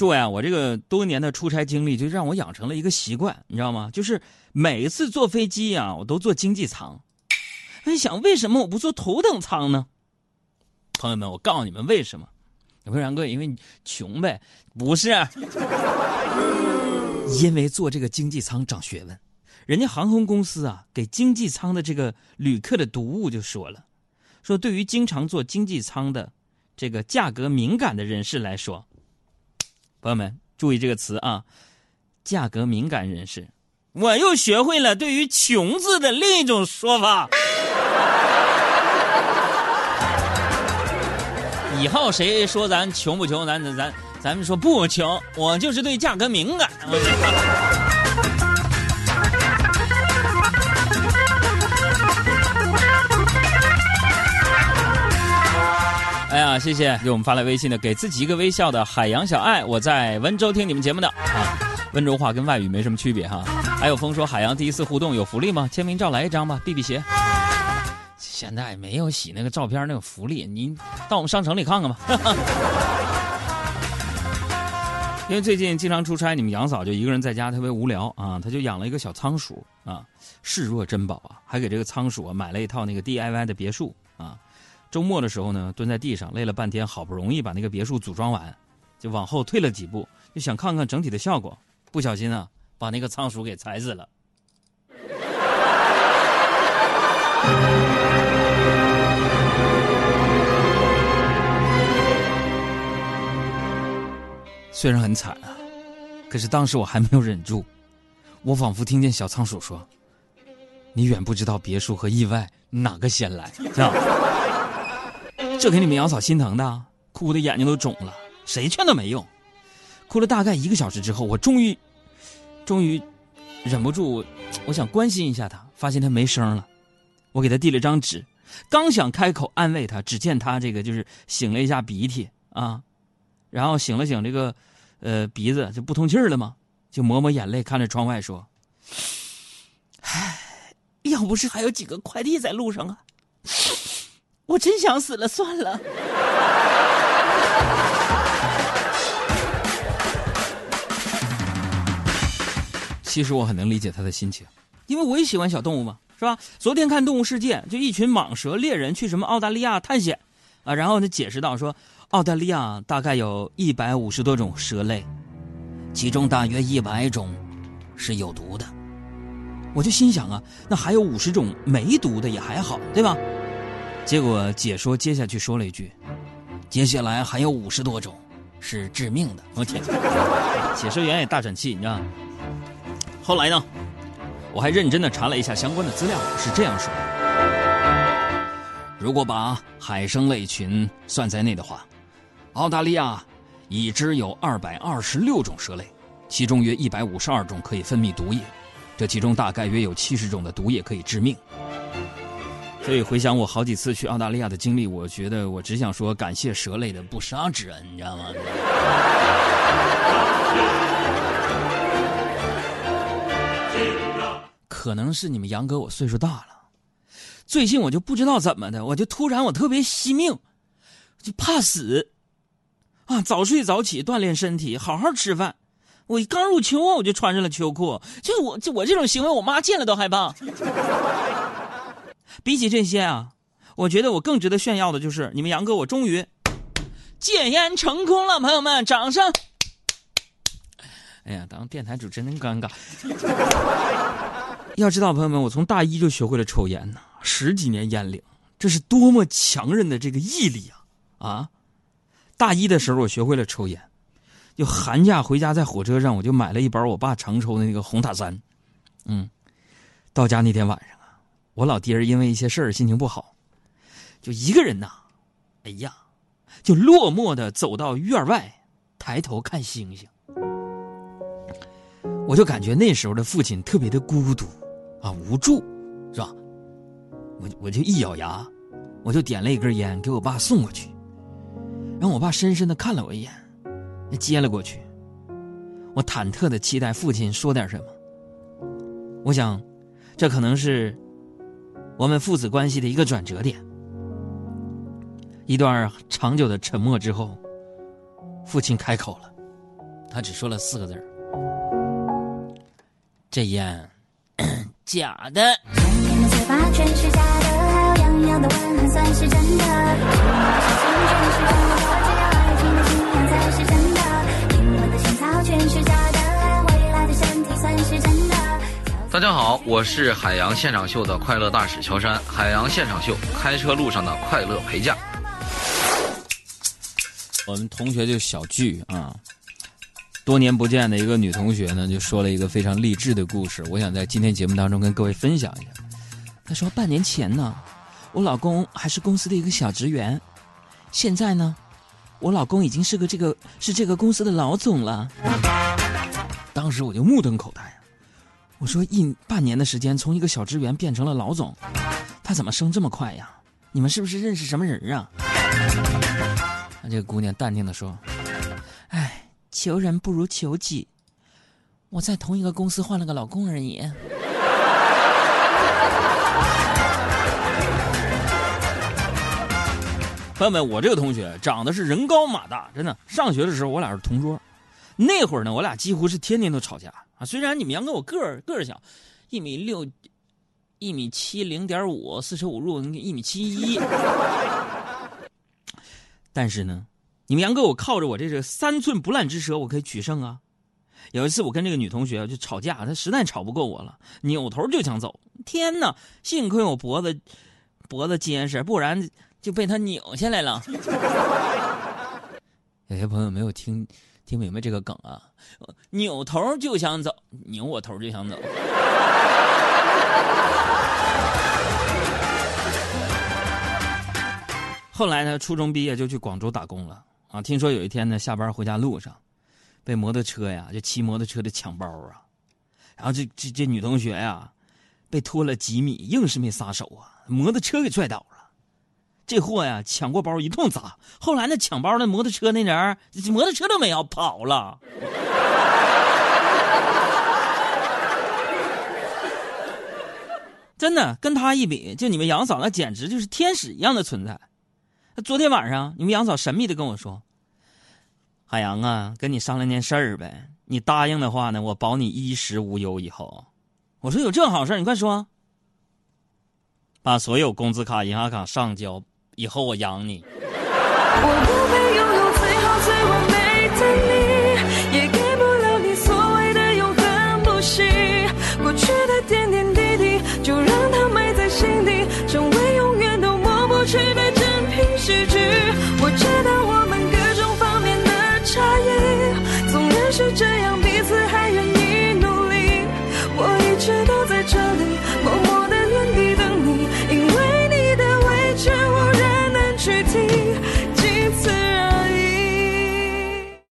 诸位啊，我这个多年的出差经历，就让我养成了一个习惯，你知道吗？就是每一次坐飞机啊，我都坐经济舱。我想，为什么我不坐头等舱呢？朋友们，我告诉你们为什么？你说然哥，因为你穷呗？不是，因为坐这个经济舱长学问。人家航空公司啊，给经济舱的这个旅客的读物就说了，说对于经常坐经济舱的这个价格敏感的人士来说，朋友们注意这个词啊，价格敏感人士。我又学会了对于“穷”字的另一种说法。以后谁说咱穷不穷，咱咱咱咱们说不穷，我就是对价格敏感。啊，谢谢给我们发来微信的，给自己一个微笑的海洋小爱，我在温州听你们节目的啊，温州话跟外语没什么区别哈。还有风说海洋第一次互动有福利吗？签名照来一张吧，避避邪。现在没有洗那个照片那个福利，你到我们商城里看看吧。因为最近经常出差，你们杨嫂就一个人在家特别无聊啊，她就养了一个小仓鼠啊，视若珍宝啊，还给这个仓鼠啊买了一套那个 DIY 的别墅。周末的时候呢，蹲在地上累了半天，好不容易把那个别墅组装完，就往后退了几步，就想看看整体的效果，不小心啊，把那个仓鼠给踩死了。虽然很惨啊，可是当时我还没有忍住，我仿佛听见小仓鼠说：“你远不知道别墅和意外哪个先来。”这样。这给你们杨嫂心疼的，哭的眼睛都肿了，谁劝都没用。哭了大概一个小时之后，我终于，终于忍不住，我想关心一下他，发现他没声了。我给他递了张纸，刚想开口安慰他，只见他这个就是擤了一下鼻涕啊，然后擤了擤这个，呃，鼻子就不通气了嘛，就抹抹眼泪，看着窗外说：“ 唉，要不是还有几个快递在路上啊。”我真想死了，算了。其实我很能理解他的心情，因为我也喜欢小动物嘛，是吧？昨天看《动物世界》，就一群蟒蛇猎人去什么澳大利亚探险，啊，然后他解释到说，澳大利亚大概有一百五十多种蛇类，其中大约一百种是有毒的。我就心想啊，那还有五十种没毒的也还好，对吧？结果解说接下去说了一句：“接下来还有五十多种是致命的。”我天，解说员也大喘气，你知道？后来呢，我还认真的查了一下相关的资料，是这样说的：如果把海生类群算在内的话，澳大利亚已知有二百二十六种蛇类，其中约一百五十二种可以分泌毒液，这其中大概约有七十种的毒液可以致命。所以回想我好几次去澳大利亚的经历，我觉得我只想说感谢蛇类的不杀之恩，你知道吗？可能是你们杨哥我岁数大了，最近我就不知道怎么的，我就突然我特别惜命，就怕死，啊，早睡早起锻炼身体，好好吃饭。我刚入秋啊，我就穿上了秋裤，就我就我这种行为，我妈见了都害怕。比起这些啊，我觉得我更值得炫耀的就是你们杨哥，我终于戒烟成功了，朋友们，掌声！哎呀，当电台主持人真尴尬。要知道，朋友们，我从大一就学会了抽烟呢，十几年烟龄，这是多么强韧的这个毅力啊！啊，大一的时候我学会了抽烟，就寒假回家在火车上，我就买了一包我爸常抽的那个红塔山，嗯，到家那天晚上。我老爹因为一些事儿心情不好，就一个人呐，哎呀，就落寞的走到院外，抬头看星星。我就感觉那时候的父亲特别的孤独啊，无助，是吧？我我就一咬牙，我就点了一根烟给我爸送过去，然后我爸深深的看了我一眼，接了过去。我忐忑的期待父亲说点什么。我想，这可能是。我们父子关系的一个转折点。一段长久的沉默之后，父亲开口了：“他只说了四个字儿：“这烟 假的。”大家好，我是海洋现场秀的快乐大使乔山。海洋现场秀，开车路上的快乐陪驾。我们同学就小聚啊，多年不见的一个女同学呢，就说了一个非常励志的故事。我想在今天节目当中跟各位分享一下。她说，半年前呢，我老公还是公司的一个小职员，现在呢，我老公已经是个这个是这个公司的老总了。当时我就目瞪口呆。我说一半年的时间，从一个小职员变成了老总，他怎么升这么快呀？你们是不是认识什么人啊？那这个姑娘淡定的说：“哎，求人不如求己，我在同一个公司换了个老公而已。”朋友们，我这个同学长得是人高马大，真的。上学的时候我俩是同桌，那会儿呢，我俩几乎是天天都吵架。啊，虽然你们杨哥我个儿个儿小，一米六，一米七零点五，四舍五入一米七一，但是呢，你们杨哥我靠着我这个三寸不烂之舌，我可以取胜啊。有一次我跟这个女同学就吵架，她实在吵不过我了，扭头就想走。天哪，幸亏我脖子脖子结实，不然就被她扭下来了。有些朋友没有听。听明白这个梗啊？扭头就想走，扭我头就想走。后来呢，初中毕业就去广州打工了啊。听说有一天呢，下班回家路上，被摩托车呀，就骑摩托车的抢包啊，然后这这这女同学呀，被拖了几米，硬是没撒手啊，摩托车给拽倒了。这货呀，抢过包一通砸，后来那抢包那摩托车那人，摩托车都没有跑了。真的跟他一比，就你们杨嫂那简直就是天使一样的存在。昨天晚上你们杨嫂神秘的跟我说：“海洋啊，跟你商量件事儿呗，你答应的话呢，我保你衣食无忧。”以后，我说有这好事你快说，把所有工资卡、银行卡上交。以后我养你。我不配拥有最好最完美